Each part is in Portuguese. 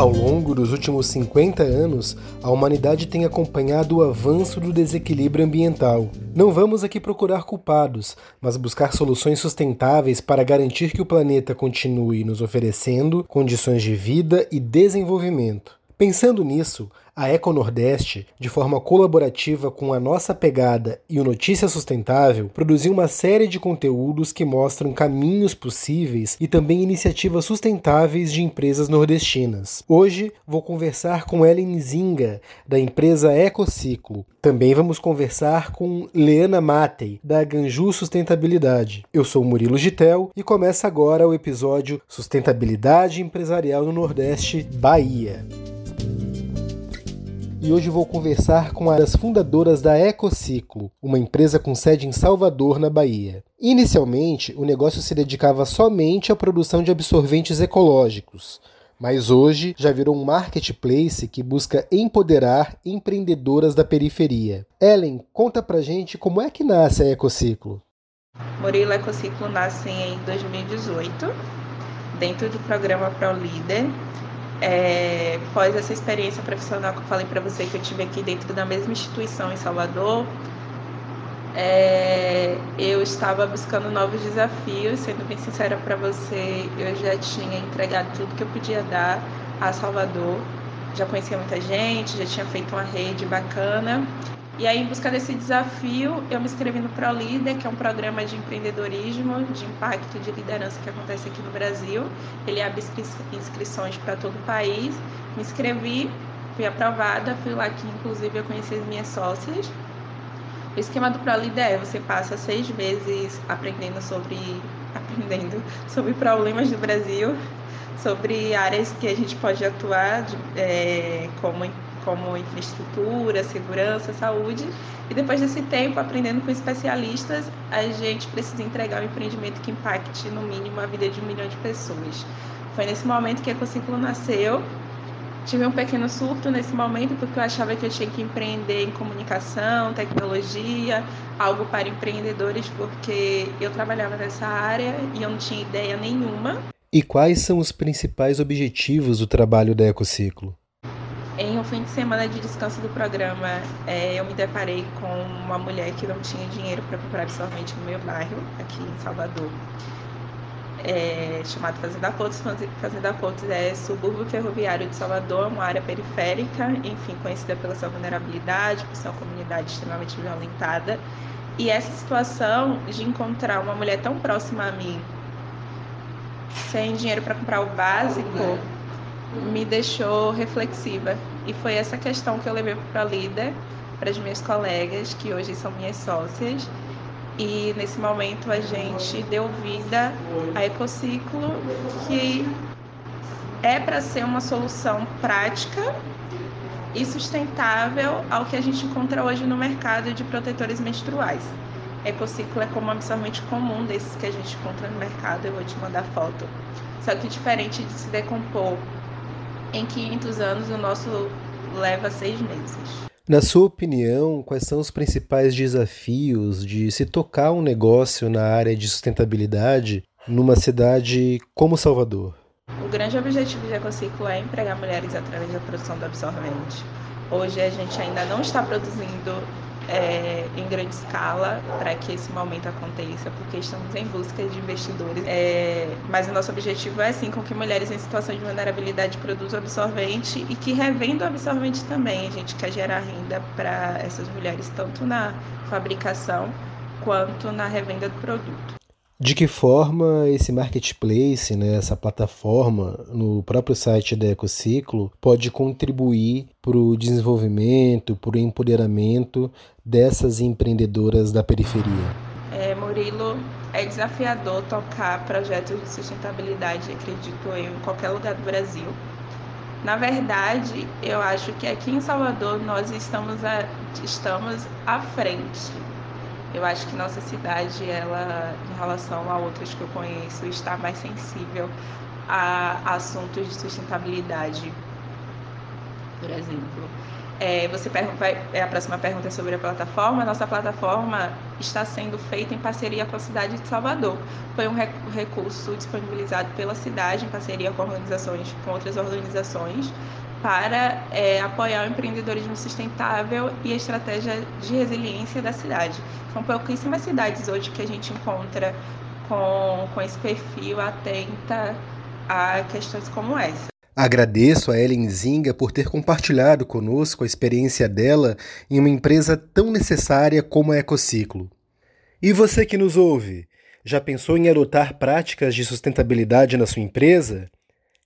Ao longo dos últimos 50 anos, a humanidade tem acompanhado o avanço do desequilíbrio ambiental. Não vamos aqui procurar culpados, mas buscar soluções sustentáveis para garantir que o planeta continue nos oferecendo condições de vida e desenvolvimento. Pensando nisso, a Eco Nordeste, de forma colaborativa com a nossa pegada e o Notícia Sustentável, produziu uma série de conteúdos que mostram caminhos possíveis e também iniciativas sustentáveis de empresas nordestinas. Hoje vou conversar com Ellen Zinga, da empresa Ecociclo. Também vamos conversar com Leana Matei, da Ganju Sustentabilidade. Eu sou Murilo Gitel e começa agora o episódio Sustentabilidade Empresarial no Nordeste, Bahia e hoje vou conversar com uma das fundadoras da Ecociclo, uma empresa com sede em Salvador, na Bahia. Inicialmente, o negócio se dedicava somente à produção de absorventes ecológicos, mas hoje já virou um marketplace que busca empoderar empreendedoras da periferia. Ellen, conta pra gente como é que nasce a Ecociclo. Murilo Ecociclo nasce em 2018, dentro do programa Pro Líder, é, após essa experiência profissional que eu falei para você que eu tive aqui dentro da mesma instituição em Salvador, é, eu estava buscando novos desafios. Sendo bem sincera para você, eu já tinha entregado tudo que eu podia dar a Salvador. Já conhecia muita gente, já tinha feito uma rede bacana e aí, em busca desse desafio, eu me inscrevi no ProLíder, que é um programa de empreendedorismo, de impacto de liderança que acontece aqui no Brasil. Ele abre inscrições para todo o país. Me inscrevi, fui aprovada, fui lá que, inclusive, eu conheci as minhas sócias. Esquema do ProLíder é você passa seis meses aprendendo sobre aprendendo sobre problemas do Brasil, sobre áreas que a gente pode atuar, de, é, como como infraestrutura, segurança, saúde. E depois desse tempo, aprendendo com especialistas, a gente precisa entregar um empreendimento que impacte, no mínimo, a vida de um milhão de pessoas. Foi nesse momento que a Ecociclo nasceu. Tive um pequeno surto nesse momento, porque eu achava que eu tinha que empreender em comunicação, tecnologia, algo para empreendedores, porque eu trabalhava nessa área e eu não tinha ideia nenhuma. E quais são os principais objetivos do trabalho da Ecociclo? Em um fim de semana de descanso do programa, é, eu me deparei com uma mulher que não tinha dinheiro para comprar absorvente no meu bairro, aqui em Salvador, é, chamado Fazenda Portos. Fazenda Portos é subúrbio ferroviário de Salvador, uma área periférica, enfim, conhecida pela sua vulnerabilidade, por ser uma comunidade extremamente violentada. E essa situação de encontrar uma mulher tão próxima a mim, sem dinheiro para comprar o básico, me deixou reflexiva. E foi essa questão que eu levei para a líder, para as minhas colegas, que hoje são minhas sócias. E nesse momento a gente deu vida a Ecociclo, que é para ser uma solução prática e sustentável ao que a gente encontra hoje no mercado de protetores menstruais. Ecociclo é como absorvente comum desses que a gente encontra no mercado, eu vou te mandar foto. Só que diferente de se decompor em 500 anos, o nosso leva seis meses. Na sua opinião, quais são os principais desafios de se tocar um negócio na área de sustentabilidade numa cidade como Salvador? O grande objetivo do Ecociclo é empregar mulheres através da produção do absorvente. Hoje a gente ainda não está produzindo é, em grande escala para que esse momento aconteça, porque estamos em busca de investidores. É, mas o nosso objetivo é, sim, com que mulheres em situação de vulnerabilidade produzam absorvente e que revendam absorvente também. A gente quer gerar renda para essas mulheres, tanto na fabricação quanto na revenda do produto. De que forma esse marketplace, né, essa plataforma no próprio site da Ecociclo pode contribuir para o desenvolvimento, para o empoderamento dessas empreendedoras da periferia? É, Murilo, é desafiador tocar projetos de sustentabilidade, acredito eu, em qualquer lugar do Brasil. Na verdade, eu acho que aqui em Salvador nós estamos, a, estamos à frente eu acho que nossa cidade, ela, em relação a outras que eu conheço, está mais sensível a assuntos de sustentabilidade, por exemplo. É, você pergunta, é a próxima pergunta é sobre a plataforma. Nossa plataforma está sendo feita em parceria com a cidade de Salvador. Foi um recurso disponibilizado pela cidade em parceria com organizações, com outras organizações, para é, apoiar o empreendedorismo sustentável e a estratégia de resiliência da cidade. São pouquíssimas cidades hoje que a gente encontra com, com esse perfil atenta a questões como essa. Agradeço a Ellen Zinga por ter compartilhado conosco a experiência dela em uma empresa tão necessária como a Ecociclo. E você que nos ouve, já pensou em adotar práticas de sustentabilidade na sua empresa?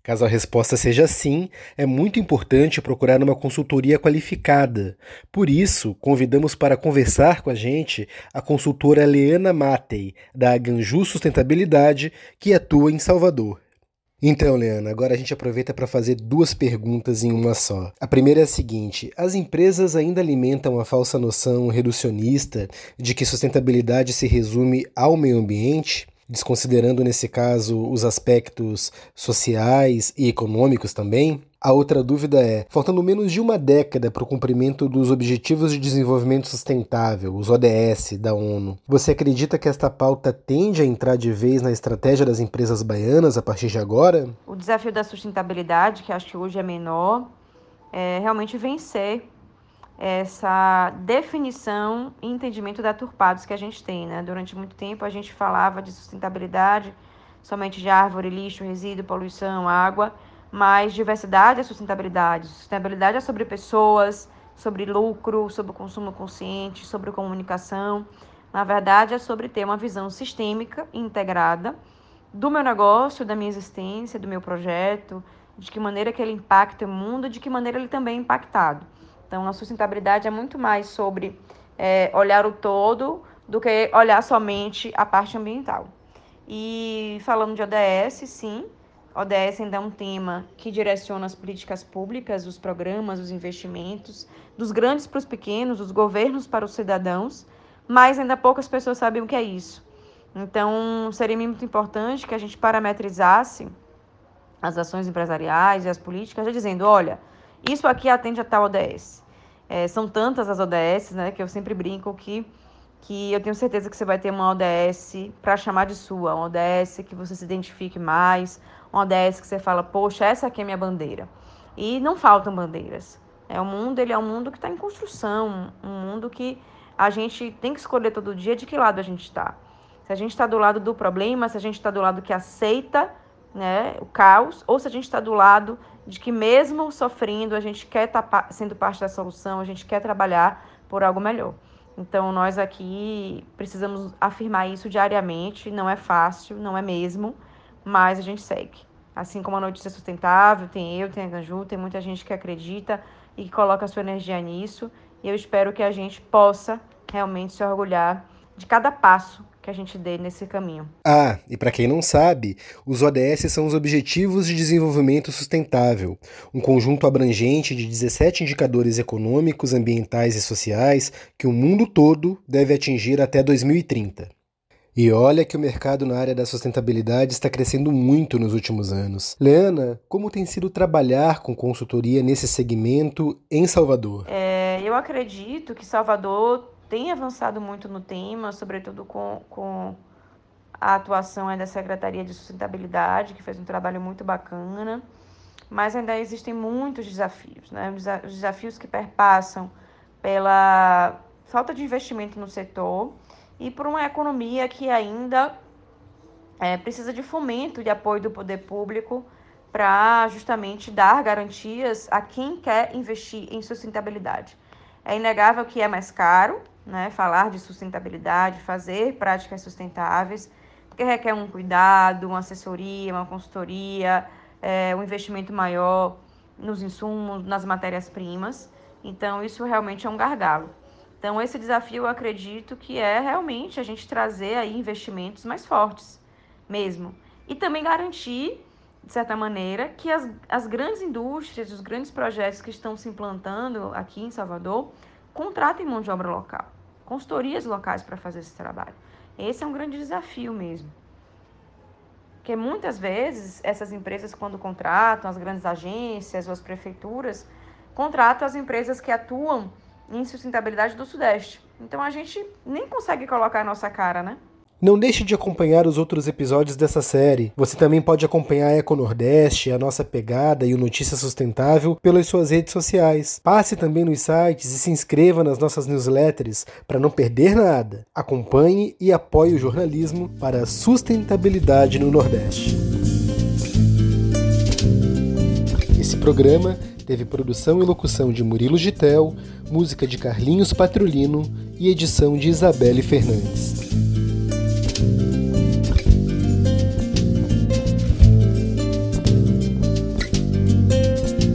Caso a resposta seja sim, é muito importante procurar uma consultoria qualificada. Por isso, convidamos para conversar com a gente a consultora Leana Matei, da Ganju Sustentabilidade, que atua em Salvador. Então, Leana, agora a gente aproveita para fazer duas perguntas em uma só. A primeira é a seguinte: as empresas ainda alimentam a falsa noção reducionista de que sustentabilidade se resume ao meio ambiente? Desconsiderando nesse caso os aspectos sociais e econômicos também? A outra dúvida é: faltando menos de uma década para o cumprimento dos Objetivos de Desenvolvimento Sustentável, os ODS da ONU, você acredita que esta pauta tende a entrar de vez na estratégia das empresas baianas a partir de agora? O desafio da sustentabilidade, que acho que hoje é menor, é realmente vencer essa definição e entendimento deturpados que a gente tem. Né? Durante muito tempo a gente falava de sustentabilidade somente de árvore, lixo, resíduo, poluição, água, mas diversidade é sustentabilidade. Sustentabilidade é sobre pessoas, sobre lucro, sobre consumo consciente, sobre comunicação. Na verdade, é sobre ter uma visão sistêmica e integrada do meu negócio, da minha existência, do meu projeto, de que maneira que ele impacta o mundo, de que maneira ele também é impactado. Então, a sustentabilidade é muito mais sobre é, olhar o todo do que olhar somente a parte ambiental. E falando de ODS, sim, ODS ainda é um tema que direciona as políticas públicas, os programas, os investimentos, dos grandes para os pequenos, dos governos para os cidadãos, mas ainda poucas pessoas sabem o que é isso. Então, seria muito importante que a gente parametrizasse as ações empresariais e as políticas, já dizendo, olha, isso aqui atende a tal ODS. É, são tantas as ODS, né, que eu sempre brinco que, que eu tenho certeza que você vai ter uma ODS para chamar de sua, uma ODS que você se identifique mais, uma ODS que você fala, poxa, essa aqui é minha bandeira. E não faltam bandeiras. É o mundo, ele é um mundo que está em construção, um mundo que a gente tem que escolher todo dia de que lado a gente está. Se a gente está do lado do problema, se a gente está do lado que aceita né, o caos, ou se a gente está do lado de que mesmo sofrendo, a gente quer estar tá sendo parte da solução, a gente quer trabalhar por algo melhor. Então, nós aqui precisamos afirmar isso diariamente, não é fácil, não é mesmo, mas a gente segue. Assim como a notícia sustentável, tem eu, tem a Ganju, tem muita gente que acredita e que coloca sua energia nisso, e eu espero que a gente possa realmente se orgulhar de cada passo que a gente dê nesse caminho. Ah, e para quem não sabe, os ODS são os Objetivos de Desenvolvimento Sustentável, um conjunto abrangente de 17 indicadores econômicos, ambientais e sociais que o mundo todo deve atingir até 2030. E olha que o mercado na área da sustentabilidade está crescendo muito nos últimos anos. Leana, como tem sido trabalhar com consultoria nesse segmento em Salvador? É, eu acredito que Salvador tem avançado muito no tema, sobretudo com, com a atuação da Secretaria de Sustentabilidade, que fez um trabalho muito bacana, mas ainda existem muitos desafios, né? Os desafios que perpassam pela falta de investimento no setor e por uma economia que ainda é, precisa de fomento e apoio do poder público para justamente dar garantias a quem quer investir em sustentabilidade. É inegável que é mais caro, né? Falar de sustentabilidade, fazer práticas sustentáveis, porque requer um cuidado, uma assessoria, uma consultoria, é, um investimento maior nos insumos, nas matérias-primas. Então, isso realmente é um gargalo. Então, esse desafio eu acredito que é realmente a gente trazer aí investimentos mais fortes, mesmo. E também garantir, de certa maneira, que as, as grandes indústrias, os grandes projetos que estão se implantando aqui em Salvador, contratem mão de obra local consultorias locais para fazer esse trabalho. Esse é um grande desafio mesmo. Porque muitas vezes essas empresas, quando contratam as grandes agências ou as prefeituras, contrata as empresas que atuam em sustentabilidade do Sudeste. Então a gente nem consegue colocar a nossa cara, né? Não deixe de acompanhar os outros episódios dessa série. Você também pode acompanhar a Eco Nordeste, a nossa pegada e o Notícia Sustentável pelas suas redes sociais. Passe também nos sites e se inscreva nas nossas newsletters para não perder nada. Acompanhe e apoie o jornalismo para a sustentabilidade no Nordeste. Esse programa teve produção e locução de Murilo Gitel, música de Carlinhos Patrulino e edição de Isabelle Fernandes.